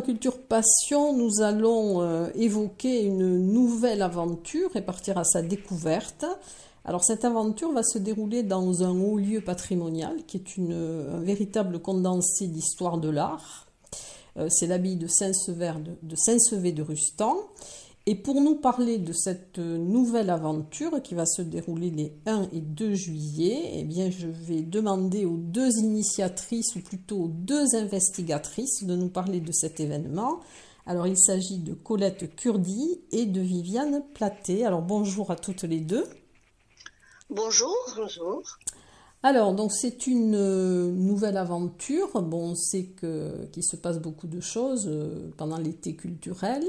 Culture Passion, nous allons euh, évoquer une nouvelle aventure et partir à sa découverte. Alors, cette aventure va se dérouler dans un haut lieu patrimonial qui est une, un véritable condensé d'histoire de l'art. Euh, c'est l'abbaye de Saint-Sever de, de, Saint de Rustan. Et pour nous parler de cette nouvelle aventure qui va se dérouler les 1 et 2 juillet, eh bien, je vais demander aux deux initiatrices, ou plutôt aux deux investigatrices, de nous parler de cet événement. Alors, il s'agit de Colette Curdi et de Viviane Platé. Alors, bonjour à toutes les deux. Bonjour, bonjour. Alors, donc c'est une nouvelle aventure. Bon, on sait qu'il se passe beaucoup de choses euh, pendant l'été culturel.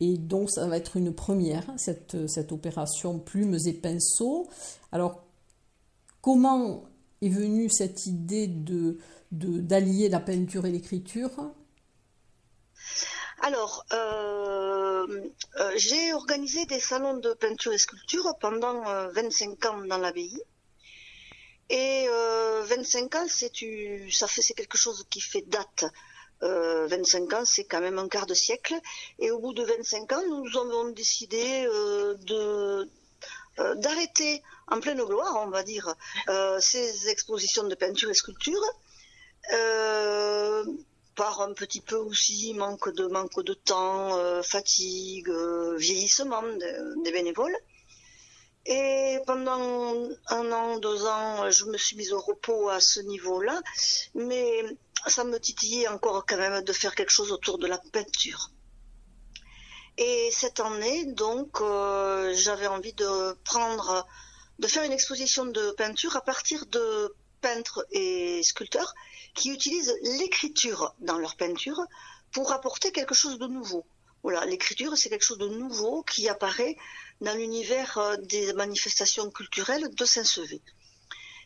Et donc, ça va être une première, cette, cette opération plumes et pinceaux. Alors, comment est venue cette idée de, d'allier la peinture et l'écriture? Alors, euh, euh, j'ai organisé des salons de peinture et sculpture pendant 25 euh, ans dans l'abbaye. Et 25 ans, c'est, quelque chose qui fait date 25 euh, ans, c'est quand même un quart de siècle. Et au bout de 25 ans, nous avons décidé euh, de euh, d'arrêter en pleine gloire, on va dire, ces expositions de peinture et sculpture. par un petit peu aussi manque de manque de temps, fatigue, vieillissement des bénévoles. Et pendant un an, deux ans, je me suis mise au repos à ce niveau-là, mais ça me titillait encore quand même de faire quelque chose autour de la peinture. Et cette année, donc, euh, j'avais envie de prendre, de faire une exposition de peinture à partir de peintres et sculpteurs qui utilisent l'écriture dans leur peinture pour apporter quelque chose de nouveau. Voilà, l'écriture, c'est quelque chose de nouveau qui apparaît dans l'univers euh, des manifestations culturelles de Saint-Sevé.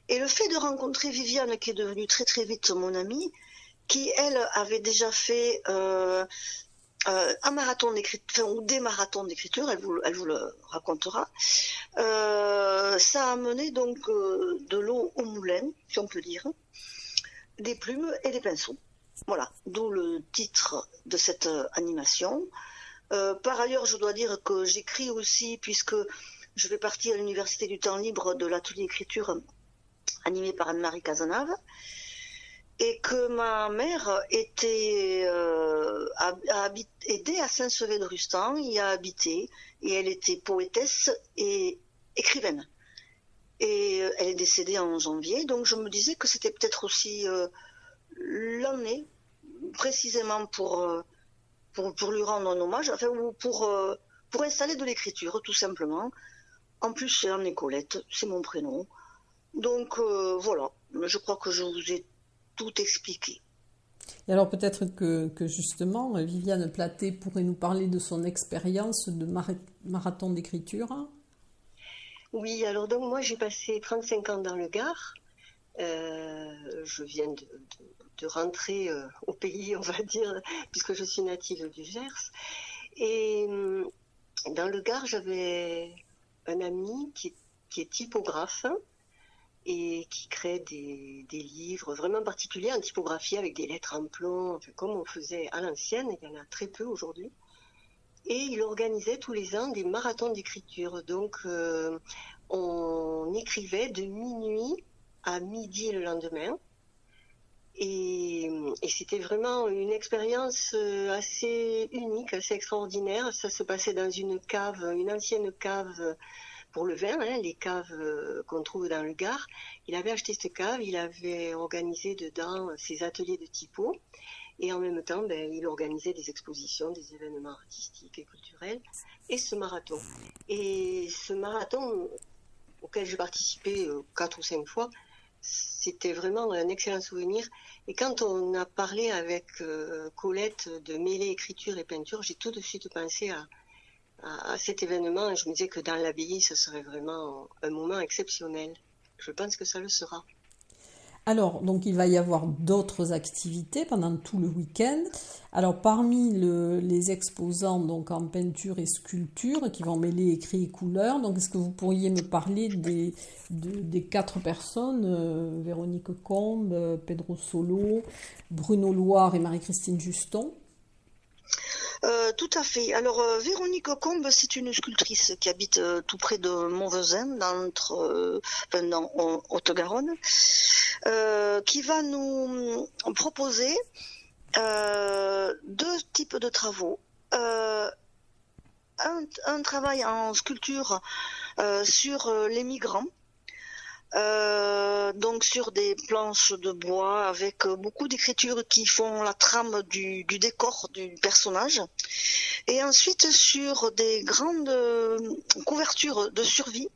Et le fait de rencontrer Viviane, qui est devenue très très vite mon amie, qui elle avait déjà fait euh, euh, un marathon d'écriture, ou des marathons d'écriture, elle vous, elle vous le racontera, ça a amené donc de l'eau au moulin, si on peut dire, des plumes et des pinceaux. Voilà, d'où le titre de cette animation. Euh, par ailleurs, je dois dire que j'écris aussi, puisque je vais partir à l'Université du temps libre de l'atelier écriture animé par Anne-Marie Cazenave, et que ma mère était euh, a, à Saint-Sevé de Rustan, y a habité, et elle était poétesse et écrivaine. Et euh, elle est décédée en janvier, donc je me disais que c'était peut-être aussi l'année précisément pour pour, lui rendre un hommage, enfin, pour, euh, pour installer de l'écriture, tout simplement. En plus, c'est en Colette, c'est mon prénom. Donc euh, voilà, je crois que je vous ai tout expliqué. Et alors peut-être que, que, justement, Viviane Platé pourrait nous parler de son expérience de marathon d'écriture. Oui, alors donc moi j'ai passé 35 ans dans le Gard. Euh, je viens de, rentrer euh, au pays, on va dire, puisque je suis native du Gers. Et hum, dans le Gard, j'avais un ami qui, est typographe et qui crée des, livres vraiment particuliers en typographie avec des lettres en plomb, comme on faisait à l'ancienne, il y en a très peu aujourd'hui. Et il organisait tous les ans des marathons d'écriture. Donc, euh, on écrivait de minuit à midi le lendemain Et, c'était vraiment une expérience assez unique, assez extraordinaire. Ça se passait dans une cave, une ancienne cave pour le vin, hein, les caves qu'on trouve dans le Gard. Il avait acheté cette cave, il avait organisé dedans ses ateliers de typo. Et en même temps, ben, il organisait des expositions, des événements artistiques et culturels, et ce marathon. Et ce marathon auquel j'ai participé euh, quatre ou cinq fois, c'était vraiment un excellent souvenir. Et quand on a parlé avec euh, Colette de mêler écriture et peinture, j'ai tout de suite pensé à, à, cet événement et je me disais que dans l'abbaye, ce serait vraiment un moment exceptionnel. Je pense que ça le sera. Alors, donc il va y avoir d'autres activités pendant tout le week-end. Alors, parmi les exposants donc en peinture et sculpture qui vont mêler écrit et couleur, donc est-ce que vous pourriez me parler des, quatre personnes, euh, Véronique Combe, Pedro Solo, Bruno Loire et Marie-Christine Juston? Euh, tout à fait. Alors, euh, Véronique Combe, c'est une sculptrice qui habite euh, tout près de Montvezin, dans, dans Haute-Garonne, qui va nous proposer deux types de travaux. Un, travail en sculpture sur les migrants, euh, donc sur des planches de bois avec beaucoup d'écritures qui font la trame du, décor du personnage. Et ensuite sur des grandes euh, couvertures de survie,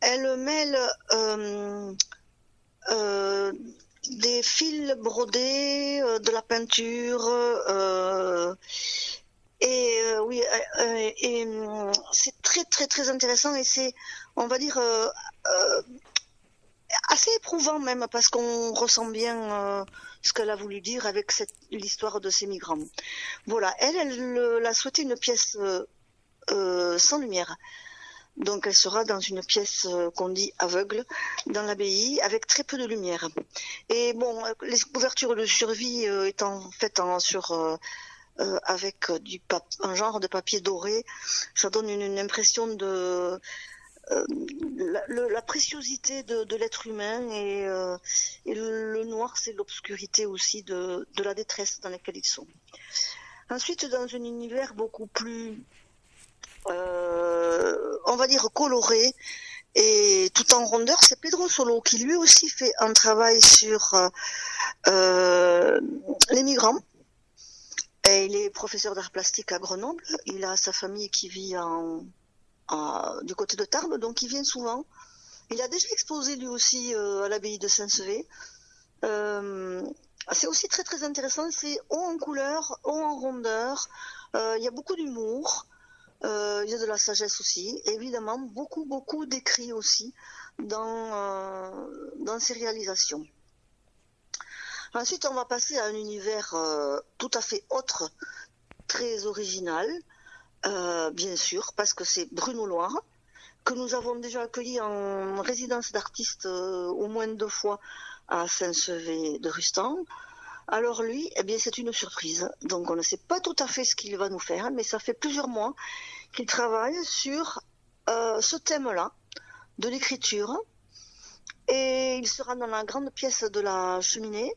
elle mêle euh, des fils brodés, de la peinture. et oui, et c'est très très très intéressant et c'est, on va dire, assez éprouvant même parce qu'on ressent bien euh, ce qu'elle a voulu dire avec l'histoire de ces migrants. Voilà, elle, elle, a souhaité une pièce euh, euh, sans lumière. Donc elle sera dans une pièce qu'on dit aveugle dans l'abbaye avec très peu de lumière. Et bon, les couvertures de survie étant faites avec du un genre de papier doré, ça donne une impression de euh, la, préciosité de, l'être humain et, euh, le, noir, c'est l'obscurité aussi de, la détresse dans laquelle ils sont. Ensuite, dans un univers beaucoup plus, euh, on va dire, coloré et tout en rondeur, c'est Pedro Solo qui lui aussi fait un travail sur les migrants. Il est professeur d'art plastique à Grenoble. Il a sa famille qui vit en, du côté de Tarbes, donc il vient souvent. Il a déjà exposé lui aussi euh, à l'abbaye de Saint-Sevé. Euh, c'est aussi très très intéressant, c'est haut en couleur, haut en rondeur, euh, il y a beaucoup d'humour, il y a de la sagesse aussi, évidemment beaucoup beaucoup d'écrits aussi dans, dans ses réalisations. Ensuite, on va passer à un univers tout à fait autre, très original, euh, bien sûr, parce que c'est Bruno Loire, que nous avons déjà accueilli en résidence d'artiste euh, au moins deux fois à Saint-Sevé de Rustan. Alors lui, eh bien, c'est une surprise. Donc on ne sait pas tout à fait ce qu'il va nous faire, mais ça fait plusieurs mois qu'il travaille sur euh, ce thème-là de l'écriture. Et il sera dans la grande pièce de la cheminée.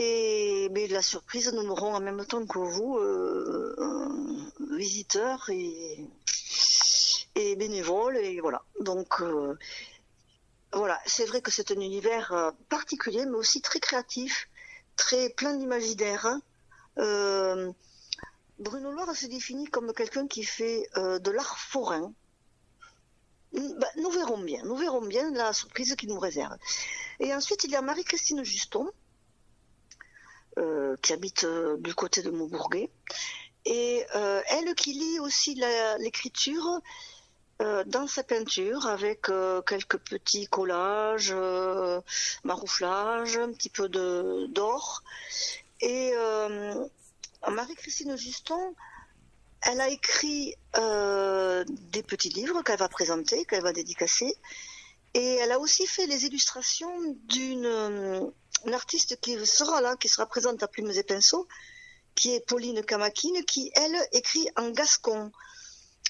Et mais la surprise, nous l'aurons en même temps que vous, visiteurs et, et bénévoles et voilà. Donc euh, voilà, c'est vrai que c'est un univers euh, particulier, mais aussi très créatif, très plein d'imaginaire. Hein. Euh, Bruno Loire se définit comme quelqu'un qui fait de l'art forain. Bah, nous verrons bien, nous verrons bien la surprise qu'il nous réserve. Et ensuite, il y a Marie-Christine Juston, qui habite du côté de Maubourguet, et euh, elle qui lit aussi l'écriture euh, dans sa peinture avec euh, quelques petits collages, marouflages, un petit peu d'or. Et Marie-Christine Juston, elle a écrit des petits livres qu'elle va présenter, qu'elle va dédicacer. Et elle a aussi fait les illustrations d'une artiste qui sera là, qui sera présente à Plumes et Pinceaux, qui est Pauline Kamakine, qui, elle, écrit en gascon.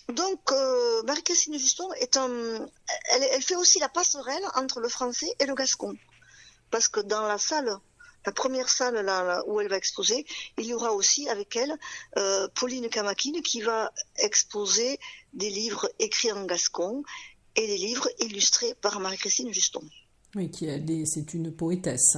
Donc, euh, Marie-Christine Juston est un. Elle, fait aussi la passerelle entre le français et le gascon. Parce que dans la salle la première salle où elle va exposer, il y aura aussi avec elle euh, Pauline Kamakine qui va exposer des livres écrits en gascon et des livres illustrés par Marie-Christine Juston. Oui, qui c'est une poétesse.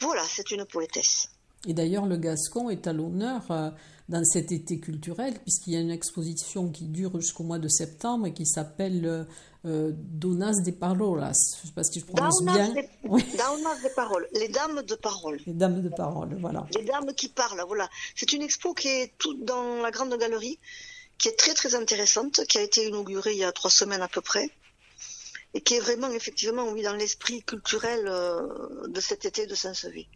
Voilà, c'est une poétesse. Et d'ailleurs, le gascon est à l'honneur euh, dans cet été culturel, puisqu'il y a une exposition qui dure jusqu'au mois de septembre et qui s'appelle euh, euh, Donas de Parolas. Je ne sais pas si je prononce bien. De, oui. de Paroles, les dames de parole. Les dames de parole, voilà. Les dames qui parlent, voilà. C'est une expo qui est toute dans la grande galerie, qui est très très intéressante, qui a été inaugurée il y a trois semaines à peu près, et qui est vraiment effectivement oui, dans l'esprit culturel euh, de cet été de Saint-Sevé.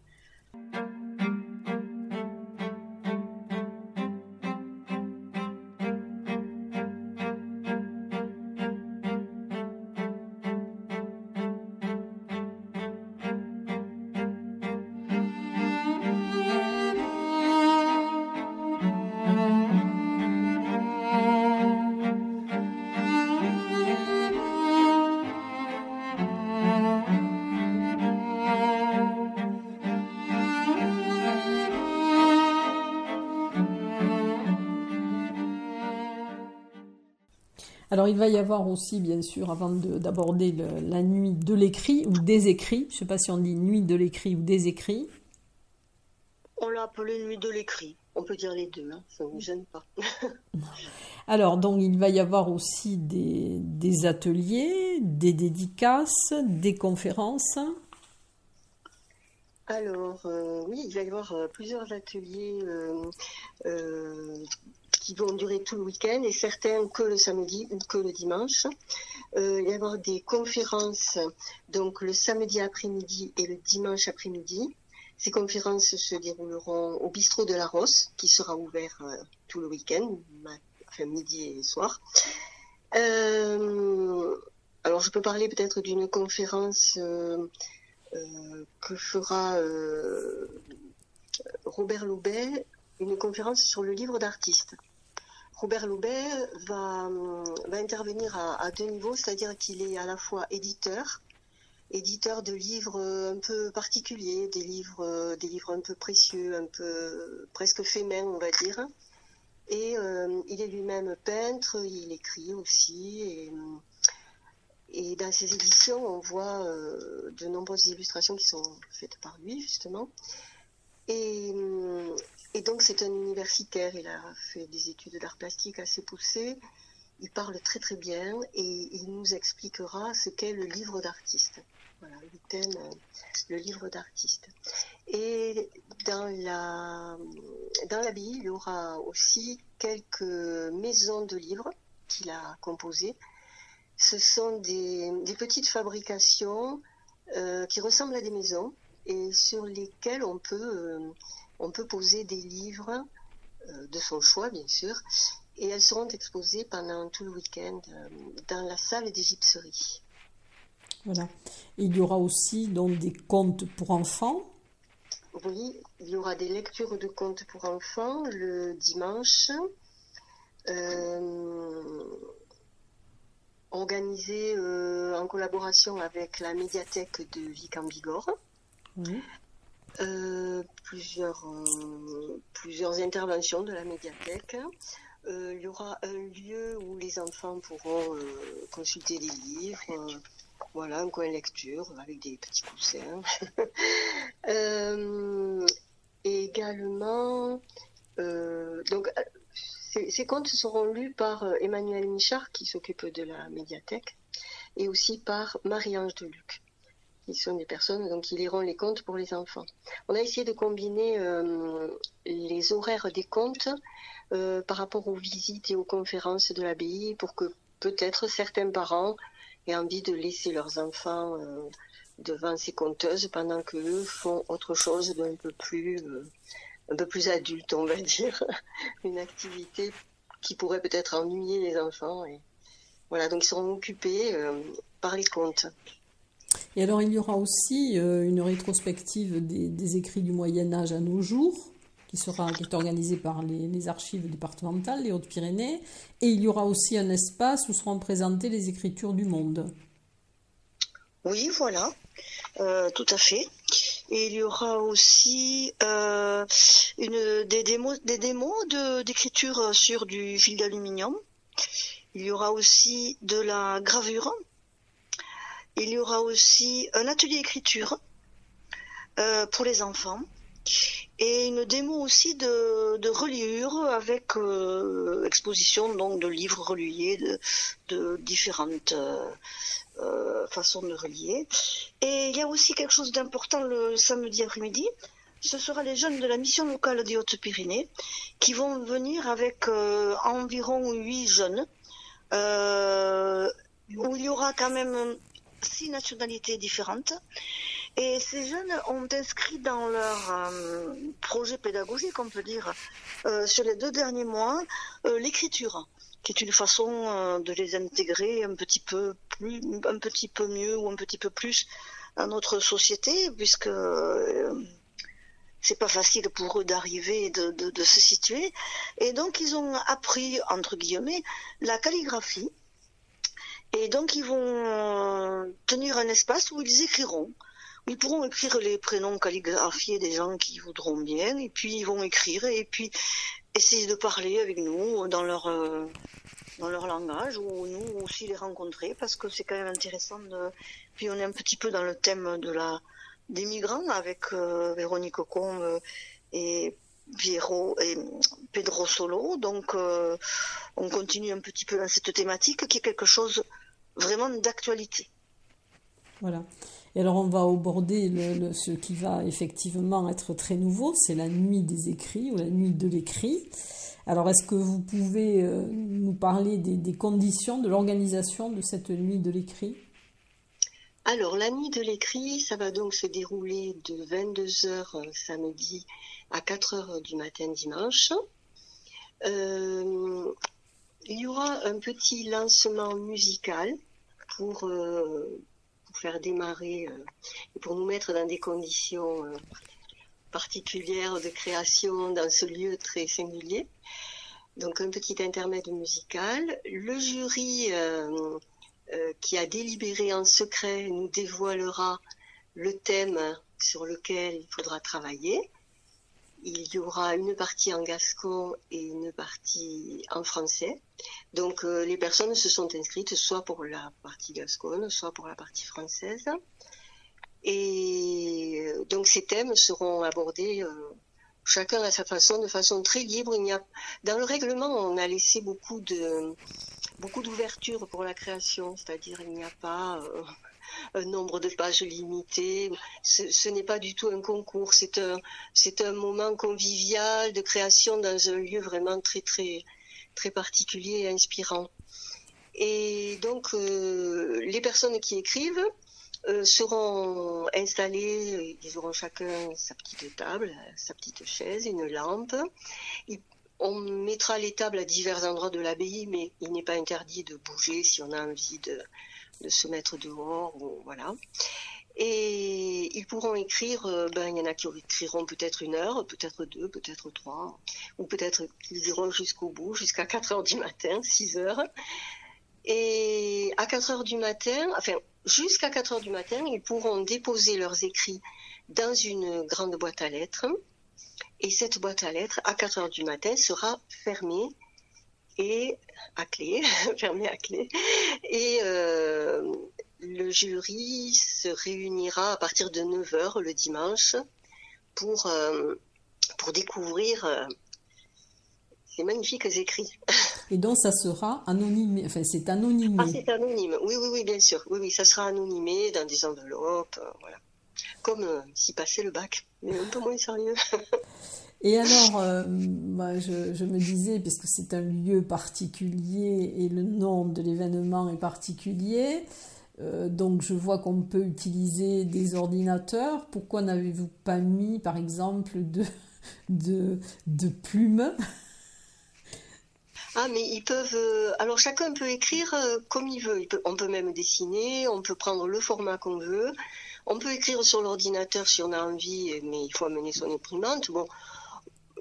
Alors il va y avoir aussi, bien sûr, avant d'aborder la nuit de l'écrit ou des écrits, je ne sais pas si on dit nuit de l'écrit ou des écrits. On l'a appelé nuit de l'écrit. On peut dire les deux, hein, ça ne me gêne pas. Alors, donc, il va y avoir aussi des, ateliers, des dédicaces, des conférences. Alors, euh, oui, il va y avoir euh, plusieurs ateliers euh, qui vont durer tout le week-end et certains que le samedi ou que le dimanche. Euh, il y avoir des conférences donc le samedi après-midi et le dimanche après-midi. Ces conférences se dérouleront au bistrot de la Rosse, qui sera ouvert euh, tout le week-end, midi et soir. Euh, alors je peux parler peut-être d'une conférence que fera Robert Loubet, une conférence sur le livre d'artiste. Robert Loubet va, intervenir à, deux niveaux, c'est-à-dire qu'il est à la fois éditeur, éditeur de livres un peu particuliers, des livres, livres un peu précieux, un peu presque faits main, on va dire. Et euh, il est lui-même peintre, il écrit aussi. Et, dans ses éditions, on voit euh, de nombreuses illustrations qui sont faites par lui, justement. Et, et donc c'est un universitaire, il a fait des études d'art plastique assez poussées, il parle très très bien et il nous expliquera ce qu'est le livre d'artiste. Voilà, le thème, le livre d'artiste. Et dans la dans l'abbaye, il y aura aussi quelques maisons de livres qu'il a composées. Ce sont des, petites fabrications euh, qui ressemblent à des maisons et sur lesquelles on peut euh, on peut poser des livres euh, de son choix, bien sûr, et elles seront exposées pendant tout le week-end euh, dans la salle des gypseries. Voilà. Il y aura aussi donc des contes pour enfants. Oui, il y aura des lectures de contes pour enfants le dimanche, euh, organisées en collaboration avec la médiathèque de Vic en Bigorre. Oui. Euh, plusieurs, euh, plusieurs interventions de la médiathèque. Euh, il y aura un lieu où les enfants pourront consulter des livres. voilà, un coin lecture avec des petits coussins. également, donc, ces, contes seront lus par Emmanuel Michard, qui s'occupe de la médiathèque, et aussi par Marie-Ange Deluc qui sont des personnes donc, qui liront les contes pour les enfants. On a essayé de combiner euh, les horaires des contes euh, par rapport aux visites et aux conférences de l'abbaye pour que peut-être certains parents aient envie de laisser leurs enfants euh, devant ces conteuses pendant qu'eux font autre chose d'un peu plus un peu plus adulte, on va dire, une activité qui pourrait peut-être ennuyer les enfants. Et voilà, donc ils seront occupés par les contes. Et alors, il y aura aussi euh, une rétrospective des, écrits du Moyen Âge à nos jours, qui sera qui est organisée par les, archives départementales, les Hautes-Pyrénées. Et il y aura aussi un espace où seront présentées les écritures du monde. Oui, voilà, tout à fait. Et il y aura aussi démos, des démos d'écriture sur du fil d'aluminium. Il y aura aussi de la gravure. Il y aura aussi un atelier écriture pour les enfants et une démo aussi de, reliure avec euh, exposition donc de livres reliés de, différentes euh, euh, façons de relier. Et il y a aussi quelque chose d'important le samedi après-midi. Ce sera les jeunes de la mission locale des Hautes-Pyrénées qui vont venir avec environ huit jeunes où il y aura quand même six nationalités différentes et ces jeunes ont inscrit dans leur euh, projet pédagogique, on peut dire, euh, sur les deux derniers mois, euh, l'écriture, qui est une façon de les intégrer un petit peu plus, un petit peu mieux ou un petit peu plus à notre société, puisque c'est pas facile pour eux d'arriver de, de, se situer. Et donc ils ont appris entre guillemets la calligraphie. Et donc ils vont tenir un espace où ils écriront ils pourront écrire les prénoms calligraphiés des gens qui voudront bien, et puis ils vont écrire, et puis essayer de parler avec nous dans leur, euh, dans leur langage, ou nous aussi les rencontrer, parce que c'est quand même intéressant. De... Puis on est un petit peu dans le thème de la, des migrants avec euh, Véronique euh, et Piero et Pedro Solo. Donc on continue un petit peu dans cette thématique qui est quelque chose vraiment d'actualité. Voilà. Et alors on va aborder le, ce qui va effectivement être très nouveau, c'est la nuit des écrits ou la nuit de l'écrit. Alors est-ce que vous pouvez euh, nous parler des, conditions de l'organisation de cette nuit de l'écrit? Alors, la nuit de l'écrit, ça va donc se dérouler de 22h euh, samedi à 4h du matin dimanche. Euh, il y aura un petit lancement musical pour, faire démarrer euh, et pour nous mettre dans des conditions euh, particulières de création dans ce lieu très singulier. Donc un petit intermède musical. Le jury euh, qui a délibéré en secret nous dévoilera le thème sur lequel il faudra travailler. Il y aura une partie en gascon et une partie en français. Donc euh, les personnes se sont inscrites soit pour la partie gasconne, soit pour la partie française. Et euh, donc ces thèmes seront abordés euh, chacun à sa façon, de façon très libre. Il y a, dans le règlement, on a laissé beaucoup de beaucoup d'ouverture pour la création, c'est-à-dire il n'y a pas un nombre de pages limité. Ce, n'est pas du tout un concours, c'est un c'est un moment convivial de création dans un lieu vraiment très très très particulier et inspirant. Et donc, euh, les personnes qui écrivent euh, seront installées, ils auront chacun sa petite table, sa petite chaise, une lampe. on mettra les tables à divers endroits de l'abbaye, mais il n'est pas interdit de bouger si on a envie de, de se mettre dehors. Ou, voilà. Et ils pourront écrire, euh, ben, il y en a qui écriront peut-être une heure, peut-être deux, peut-être trois, ou peut-être qu'ils iront jusqu'au bout, jusqu'à 4 heures du matin, 6 heures. Et à 4 heures du matin, enfin, jusqu'à 4 heures du matin, ils pourront déposer leurs écrits dans une grande boîte à lettres. Et cette boîte à lettres, à 4 heures du matin, sera fermée et à clé, fermée à clé. Et euh, le jury se réunira à partir de 9h le dimanche pour, euh, pour découvrir euh, ces magnifiques écrits. Et donc ça sera anonymé, enfin c'est anonymé. Ah c'est anonyme, oui, oui, oui, bien sûr. Oui, oui, ça sera anonymé dans des enveloppes, euh, voilà. Comme s'y passait le bac, mais un peu moins sérieux. Et alors, je, je, me disais, puisque c'est un lieu particulier et le nom de l'événement est particulier, euh, donc je vois qu'on peut utiliser des ordinateurs. Pourquoi n'avez-vous pas mis, par exemple, de, de, de plumes? Ah, mais ils peuvent. Euh, alors chacun peut écrire euh, comme il veut. on peut même dessiner, on peut prendre le format qu'on veut. On peut écrire sur l'ordinateur si on a envie, mais il faut amener son imprimante. Bon,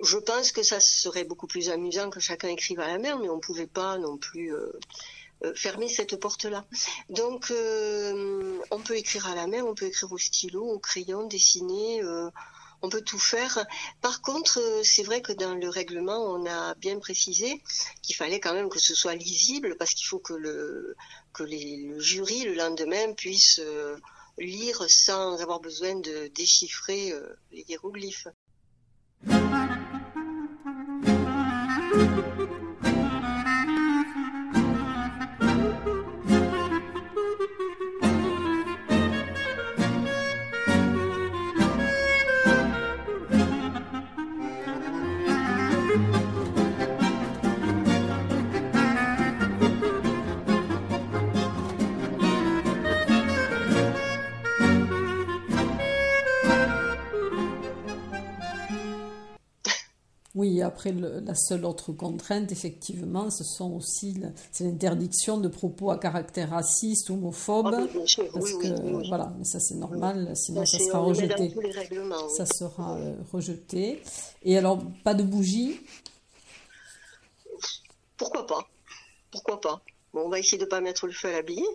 je pense que ça serait beaucoup plus amusant que chacun écrive à la main, mais on ne pouvait pas non plus fermer cette porte-là. Donc, on peut écrire à la main, on peut écrire au stylo, au crayon, dessiner on peut tout faire. Par contre, euh, c'est vrai que dans le règlement, on a bien précisé qu'il fallait quand même que ce soit lisible parce qu'il faut que le, jury le lendemain puisse euh, lire sans avoir besoin de déchiffrer euh, les hiéroglyphes. Après la seule autre contrainte, effectivement, ce sont aussi c'est l'interdiction de propos à caractère raciste, homophobe. Ah, parce que, voilà, mais ça c'est normal, sinon ça, sera rejeté. Ça sera euh, rejeté. Et alors, pas de bougie Pourquoi pas? Pourquoi pas? On va essayer de ne pas mettre le feu à la bille.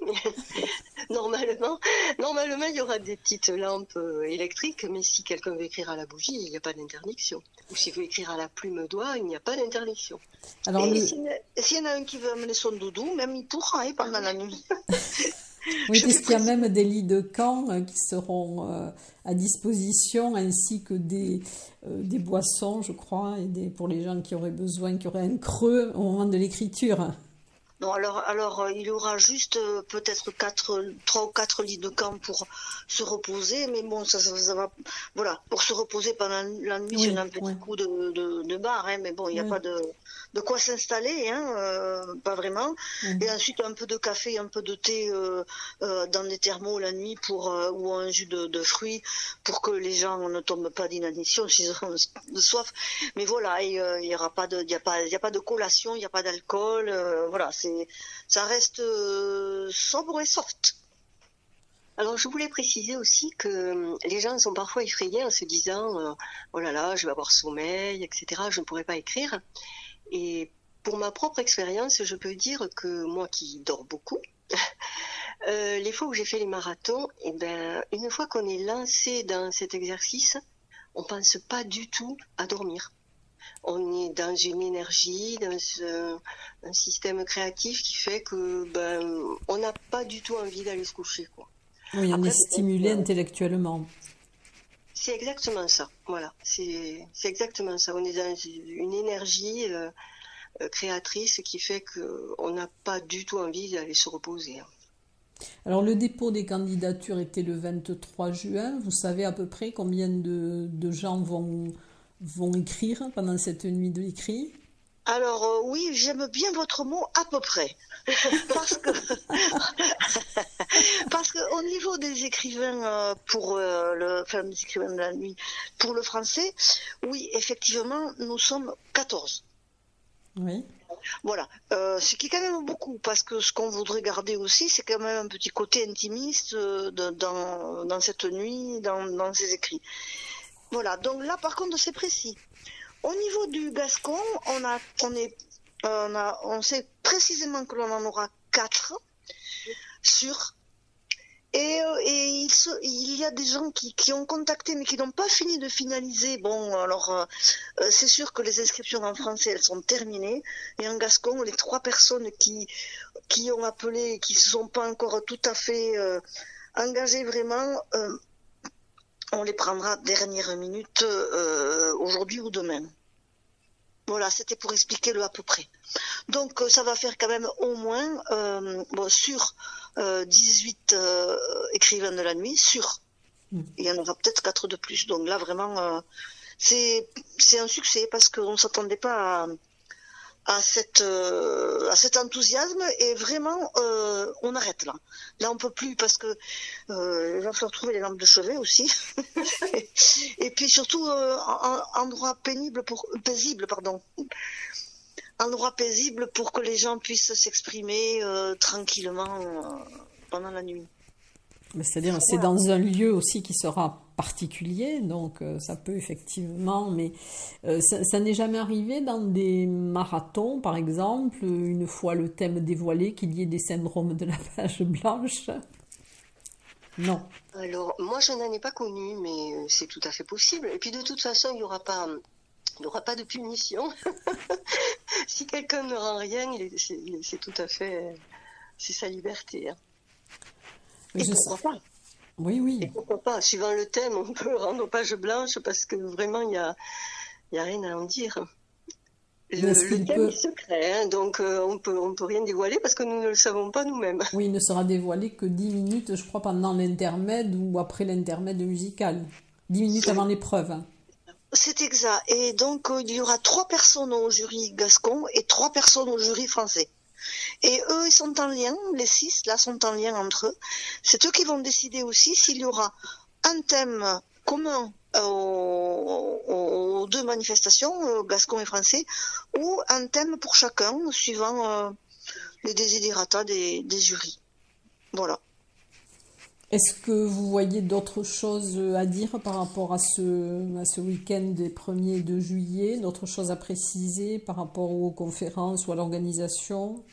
normalement, normalement, il y aura des petites lampes euh, électriques, mais si quelqu'un veut écrire à la bougie, il n'y a pas d'interdiction. Ou s'il veut écrire à la plume d'oie, il n'y a pas d'interdiction. Alors, s'il y en a un qui veut amener son doudou, même il pourra hein, pendant la nuit. oui, puisqu'il y a même des lits de camp euh, qui seront euh, à disposition, ainsi que des, des boissons, je crois, et des, pour les gens qui auraient besoin, qui auraient un creux au moment de l'écriture. Non, alors, alors euh, il y aura juste euh, peut-être quatre, trois ou quatre lits de camp pour se reposer, mais bon, ça, ça, va, voilà, pour se reposer pendant la nuit, oui, un petit coup de, de, de bar, hein, mais bon, il n'y a pas de, de quoi s'installer, hein, euh, pas vraiment. Mhm. Et ensuite un peu de café, un peu de thé euh, euh, dans des thermos la nuit pour ou un jus de, fruits pour que les gens ne tombent pas d'inanition s'ils ont de soif. Mais voilà, il y aura pas de, il y a pas, il y a pas de collation, il n'y a pas d'alcool. voilà, c'est, ça reste sobre et soft. Alors je voulais préciser aussi que les gens sont parfois effrayés en se disant oh là là je vais avoir sommeil etc je ne pourrai pas écrire et pour ma propre expérience, je peux dire que moi qui dors beaucoup, euh, les fois où j'ai fait les marathons, et eh ben, une fois qu'on est lancé dans cet exercice, on pense pas du tout à dormir. On est dans une énergie, dans un, système créatif qui fait que ben, on n'a pas du tout envie d'aller se coucher. Quoi. Oui, on est stimulé intellectuellement. C'est exactement ça. Voilà, c'est exactement ça. On est dans une énergie euh, euh, créatrice qui fait qu'on n'a pas du tout envie d'aller se reposer. Alors le dépôt des candidatures était le 23 juin. Vous savez à peu près combien de, gens vont, vont écrire pendant cette nuit de l'écrit alors euh, oui, j'aime bien votre mot à peu près. parce que parce que au niveau des écrivains euh, pour euh, le enfin des écrivains de la nuit pour le français, oui, effectivement, nous sommes 14. Oui. Voilà, ce qui est quand même beaucoup, parce que ce qu'on voudrait garder aussi, c'est quand même un petit côté intimiste dans, dans cette nuit, dans, dans ces écrits. Voilà, donc là par contre c'est précis. Au niveau du Gascon, on, a, on, est, on, a, on sait précisément que l'on en aura quatre sur. Et, euh, il, y a des gens qui, qui ont contacté mais qui n'ont pas fini de finaliser. Bon, alors euh, euh, c'est sûr que les inscriptions en français elles sont terminées. Et en Gascon, les trois personnes qui, qui ont appelé qui ne se sont pas encore tout à fait engagées vraiment, on les prendra dernière minute euh, aujourd'hui ou demain. Voilà, c'était pour expliquer le à peu près. Donc euh, ça va faire quand même au moins euh, sur 18 écrivains de la nuit, sur. Mm. Il y en aura peut-être 4 de plus. Donc là vraiment c'est un succès parce qu'on ne s'attendait pas à, à, cette, euh, à cet enthousiasme et vraiment euh, on arrête là. Là on peut plus parce que euh, il va falloir trouver les lampes de chevet aussi et, puis surtout un endroit pénible pour paisible pardon endroit paisible pour que les gens puissent s'exprimer tranquillement pendant la nuit. C'est-à-dire, c'est dans un lieu aussi qui sera particulier, donc euh, ça peut effectivement, mais euh, ça, n'est jamais arrivé dans des marathons, par exemple, une fois le thème dévoilé, qu'il y ait des syndromes de la page blanche? Non. Alors, moi, je n'en ai pas connu, mais euh, c'est tout à fait possible. Et puis, de toute façon, il n'y aura pas. Il aura pas de punition. si quelqu'un ne rend rien, c'est tout à fait. C'est sa liberté. Hein. Et pourquoi pas Oui, oui. Et pourquoi pas Suivant le thème, on peut rendre page blanche parce que vraiment, il n'y a, y a rien à en dire. Le, thème est secret, hein, donc euh, on peut, on peut rien dévoiler parce que nous ne le savons pas nous-mêmes. Oui, il ne sera dévoilé que 10 minutes, je crois, pendant l'intermède ou après l'intermède musical. 10 minutes avant l'épreuve. C'est exact. Et donc, euh, il y aura trois personnes au jury gascon et trois personnes au jury français. Et eux, ils sont en lien, les six là sont en lien entre eux. C'est eux qui vont décider aussi s'il y aura un thème commun aux, deux manifestations, euh, Gascon et Français, ou un thème pour chacun, suivant euh, les désidératas des, jurys. Voilà. Est-ce que vous voyez d'autres choses à dire par rapport à ce, week-end des 1er et 2 juillet? D'autres choses à préciser par rapport aux conférences ou à l'organisation?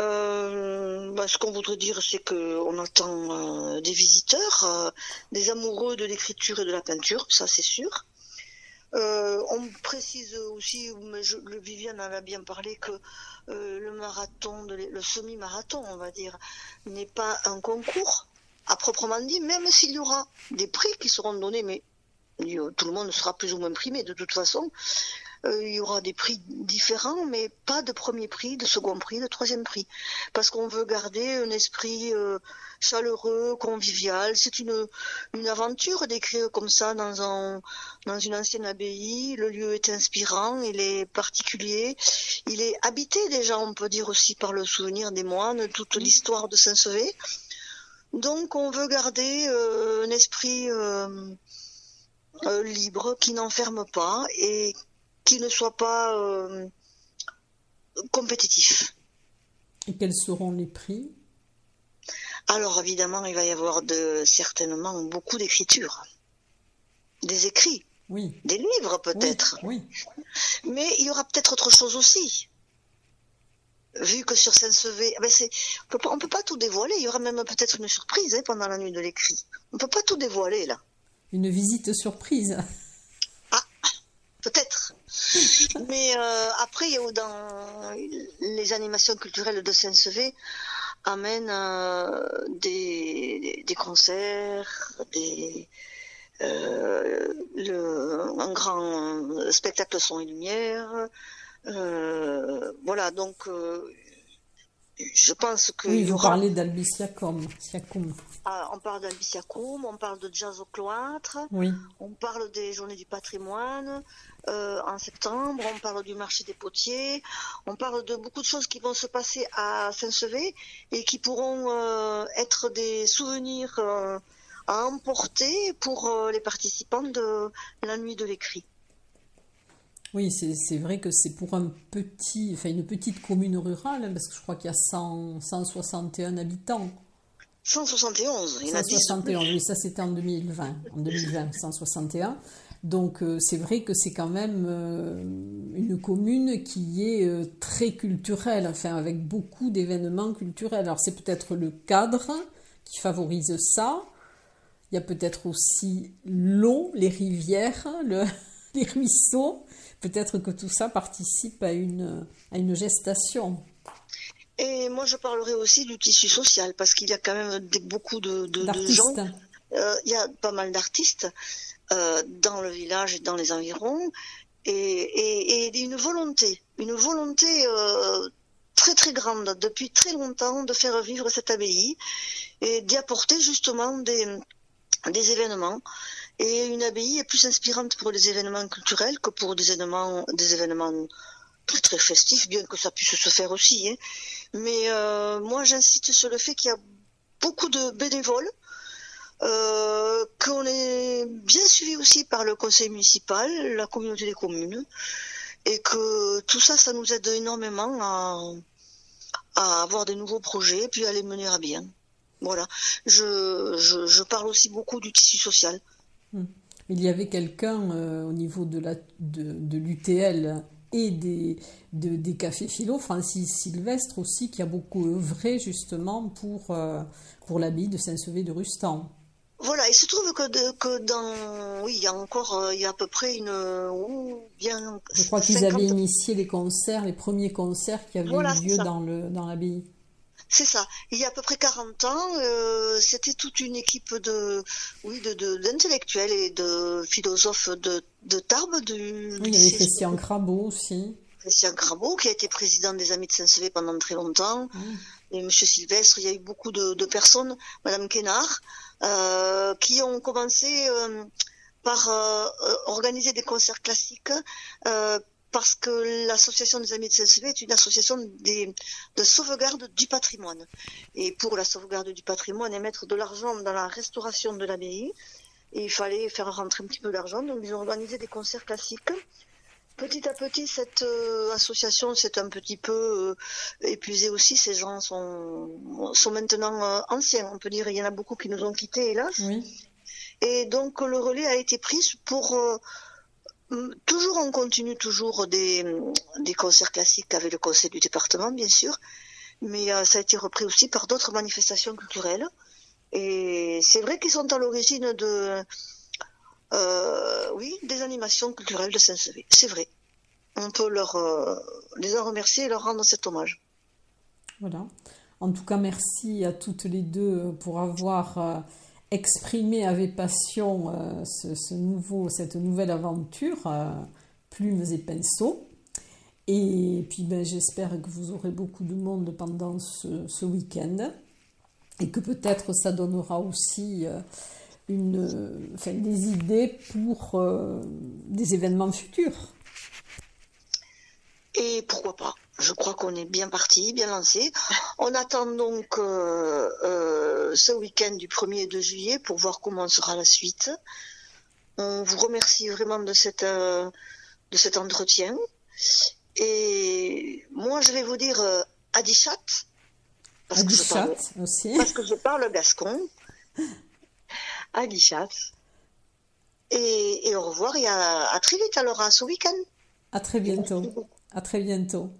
Euh, bah, ce qu'on voudrait dire, c'est qu'on attend euh, des visiteurs, euh, des amoureux de l'écriture et de la peinture, ça c'est sûr. On précise aussi, mais je, le Viviane en a bien parlé, que le marathon, le semi-marathon, on va dire, n'est pas un concours à proprement dit, même s'il y aura des prix qui seront donnés, mais tout le monde sera plus ou moins primé de toute façon. Euh, il y aura des prix différents, mais pas de premier prix, de second prix, de troisième prix. Parce qu'on veut garder un esprit euh, chaleureux, convivial. C'est une, une aventure d'écrire comme ça dans, un, dans une ancienne abbaye. Le lieu est inspirant, il est particulier. Il est habité déjà, on peut dire aussi, par le souvenir des moines, toute l'histoire de Saint-Sevé. Donc on veut garder euh, un esprit libre qui n'enferme pas et qui ne soit pas euh, compétitif. Et quels seront les prix? Alors évidemment, il va y avoir de, certainement beaucoup d'écriture, des écrits, oui. des livres peut-être. Oui, Mais il y aura peut-être autre chose aussi. Vu que sur Saint-Sevé, eh ben on ne peut pas tout dévoiler. Il y aura même peut-être une surprise hein, pendant la nuit de l'écrit. On ne peut pas tout dévoiler là. Une visite surprise. Peut-être. Mais euh, après, dans les animations culturelles de Saint-Sevé amènent euh, des, des, concerts, des, euh, le, un grand spectacle son et lumière. voilà, donc je pense que. Oui, vous parlez d'Albiciacum. Ah, on parle d'Albiciacum, on parle de jazz au cloître, oui. on parle des journées du patrimoine euh, en septembre, on parle du marché des potiers, on parle de beaucoup de choses qui vont se passer à Saint-Sevé et qui pourront euh, être des souvenirs euh, à emporter pour les participants de la nuit de l'écrit. Oui, c'est vrai que c'est pour un petit, enfin une petite commune rurale, hein, parce que je crois qu'il y a 161 habitants. 171, il y en a 171, oui, ça c'était en 2020. En 2020, 161. Donc euh, c'est vrai que c'est quand même euh, une commune qui est euh, très culturelle, enfin avec beaucoup d'événements culturels. Alors c'est peut-être le cadre qui favorise ça. Il y a peut-être aussi l'eau, les rivières, le, les ruisseaux. Peut-être que tout ça participe à une, à une gestation. Et moi, je parlerai aussi du tissu social, parce qu'il y a quand même beaucoup de, de, gens. Euh, il y a pas mal d'artistes euh, dans le village et dans les environs, et, et, et une volonté, une volonté euh, très très grande depuis très longtemps de faire vivre cette abbaye et d'y apporter justement des, des événements et une abbaye est plus inspirante pour les événements culturels que pour des événements, des événements très très festifs, bien que ça puisse se faire aussi. Hein. Mais euh, moi, j'insiste sur le fait qu'il y a beaucoup de bénévoles, euh, qu'on est bien suivi aussi par le conseil municipal, la communauté des communes, et que tout ça, ça nous aide énormément à, à avoir des nouveaux projets, puis à les mener à bien. Voilà. Je, je, parle aussi beaucoup du tissu social. Hmm. Il y avait quelqu'un euh, au niveau de l'UTL de, de et des, des cafés philo, Francis Sylvestre aussi, qui a beaucoup œuvré justement pour, euh, pour l'abbaye de Saint-Sevé de Rustan. Voilà, il se trouve que, que dans. Oui, il y a encore. Euh, il y a à peu près une. bien. Je crois qu'ils avaient initié les concerts, les premiers concerts qui avaient eu lieu dans, le, dans l'abbaye. C'est ça. Il y a à peu près 40 ans, euh, c'était toute une équipe de, oui, de, d'intellectuels et de philosophes de, de Tarbes. Du, oui, il y avait Christian Crabot aussi. Christian Crabot, qui a été président des Amis de Saint-Sevé pendant très longtemps. Et Monsieur Sylvestre, il y a eu beaucoup de, de personnes, Madame Kénard, euh, qui ont commencé euh, par euh, organiser des concerts classiques parce que l'association des Amis de Saint-Sevé est une association de sauvegarde du patrimoine. Et pour la sauvegarde du patrimoine et mettre de l'argent dans la restauration de l'abbaye, il fallait faire rentrer un petit peu d'argent, donc ils ont organisé des concerts classiques. Petit à petit, cette euh, association s'est un petit peu euh, épuisée aussi. Ces gens sont, sont maintenant euh, anciens, on peut dire. Il y en a beaucoup qui nous ont quittés, hélas. Et donc le relais a été pris pour Toujours, on continue toujours des, des, concerts classiques avec le conseil du département, bien sûr, mais euh, ça a été repris aussi par d'autres manifestations culturelles. Et c'est vrai qu'ils sont à l'origine de, euh, oui, des animations culturelles de Saint-Sevé. C'est vrai. On peut leur, euh, les en remercier et leur rendre cet hommage. Voilà. En tout cas, merci à toutes les deux pour avoir exprimer avec passion euh, ce, nouveau, cette nouvelle aventure, euh, plumes et pinceaux. Et puis ben, j'espère que vous aurez beaucoup de monde pendant ce, week-end et que peut-être ça donnera aussi euh, une, enfin, des idées pour des événements futurs. Et pourquoi pas je crois qu'on est bien parti, bien lancé. On attend donc euh, euh, ce week-end du 1er et 2 juillet pour voir comment sera la suite. On vous remercie vraiment de, cette, euh, de cet entretien. Et moi, je vais vous dire Adichat. Parce, que je parle, aussi. parce que je parle gascon. Adichat. Et, et au revoir et à, à très vite alors, à ce week-end. À très bientôt. À très bientôt.